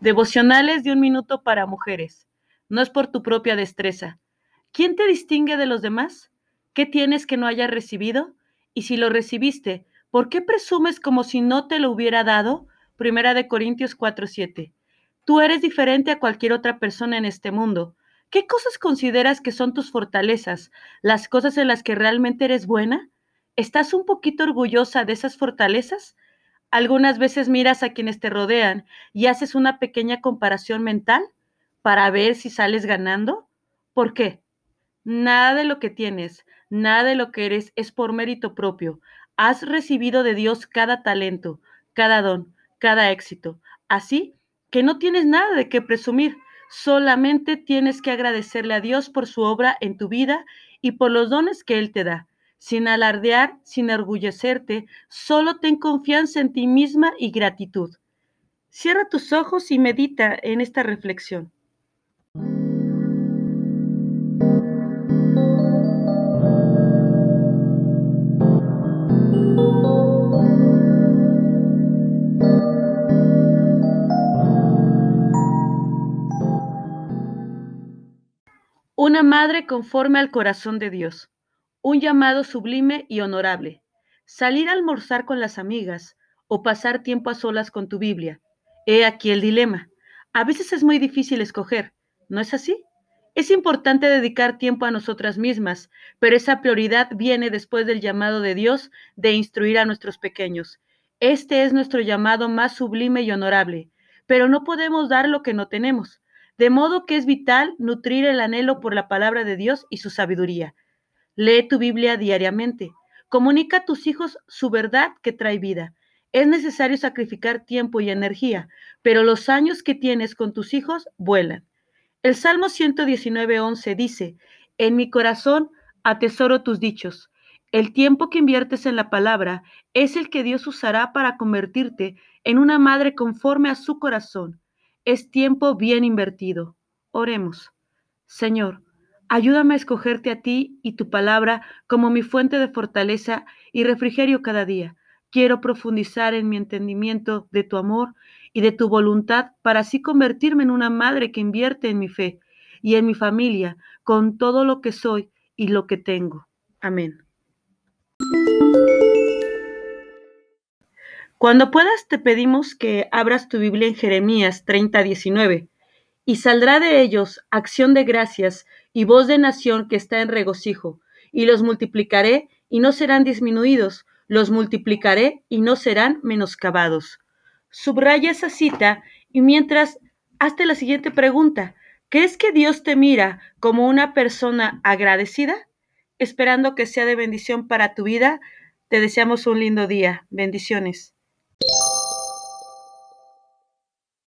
Devocionales de un minuto para mujeres. No es por tu propia destreza. ¿Quién te distingue de los demás? ¿Qué tienes que no hayas recibido? Y si lo recibiste, ¿por qué presumes como si no te lo hubiera dado? Primera de Corintios 4:7. Tú eres diferente a cualquier otra persona en este mundo. ¿Qué cosas consideras que son tus fortalezas? ¿Las cosas en las que realmente eres buena? ¿Estás un poquito orgullosa de esas fortalezas? Algunas veces miras a quienes te rodean y haces una pequeña comparación mental para ver si sales ganando. ¿Por qué? Nada de lo que tienes, nada de lo que eres es por mérito propio. Has recibido de Dios cada talento, cada don, cada éxito. Así que no tienes nada de qué presumir. Solamente tienes que agradecerle a Dios por su obra en tu vida y por los dones que Él te da. Sin alardear, sin orgullecerte, solo ten confianza en ti misma y gratitud. Cierra tus ojos y medita en esta reflexión. Una madre conforme al corazón de Dios. Un llamado sublime y honorable. Salir a almorzar con las amigas o pasar tiempo a solas con tu Biblia. He aquí el dilema. A veces es muy difícil escoger, ¿no es así? Es importante dedicar tiempo a nosotras mismas, pero esa prioridad viene después del llamado de Dios de instruir a nuestros pequeños. Este es nuestro llamado más sublime y honorable, pero no podemos dar lo que no tenemos. De modo que es vital nutrir el anhelo por la palabra de Dios y su sabiduría. Lee tu Biblia diariamente. Comunica a tus hijos su verdad que trae vida. Es necesario sacrificar tiempo y energía, pero los años que tienes con tus hijos vuelan. El Salmo 119.11 dice, En mi corazón atesoro tus dichos. El tiempo que inviertes en la palabra es el que Dios usará para convertirte en una madre conforme a su corazón. Es tiempo bien invertido. Oremos. Señor, ayúdame a escogerte a ti y tu palabra como mi fuente de fortaleza y refrigerio cada día. Quiero profundizar en mi entendimiento de tu amor y de tu voluntad para así convertirme en una madre que invierte en mi fe y en mi familia con todo lo que soy y lo que tengo. Amén. Cuando puedas, te pedimos que abras tu Biblia en Jeremías 30, 19. Y saldrá de ellos acción de gracias y voz de nación que está en regocijo, y los multiplicaré y no serán disminuidos, los multiplicaré y no serán menoscabados. Subraya esa cita y mientras hazte la siguiente pregunta. ¿Crees que Dios te mira como una persona agradecida? Esperando que sea de bendición para tu vida, te deseamos un lindo día. Bendiciones.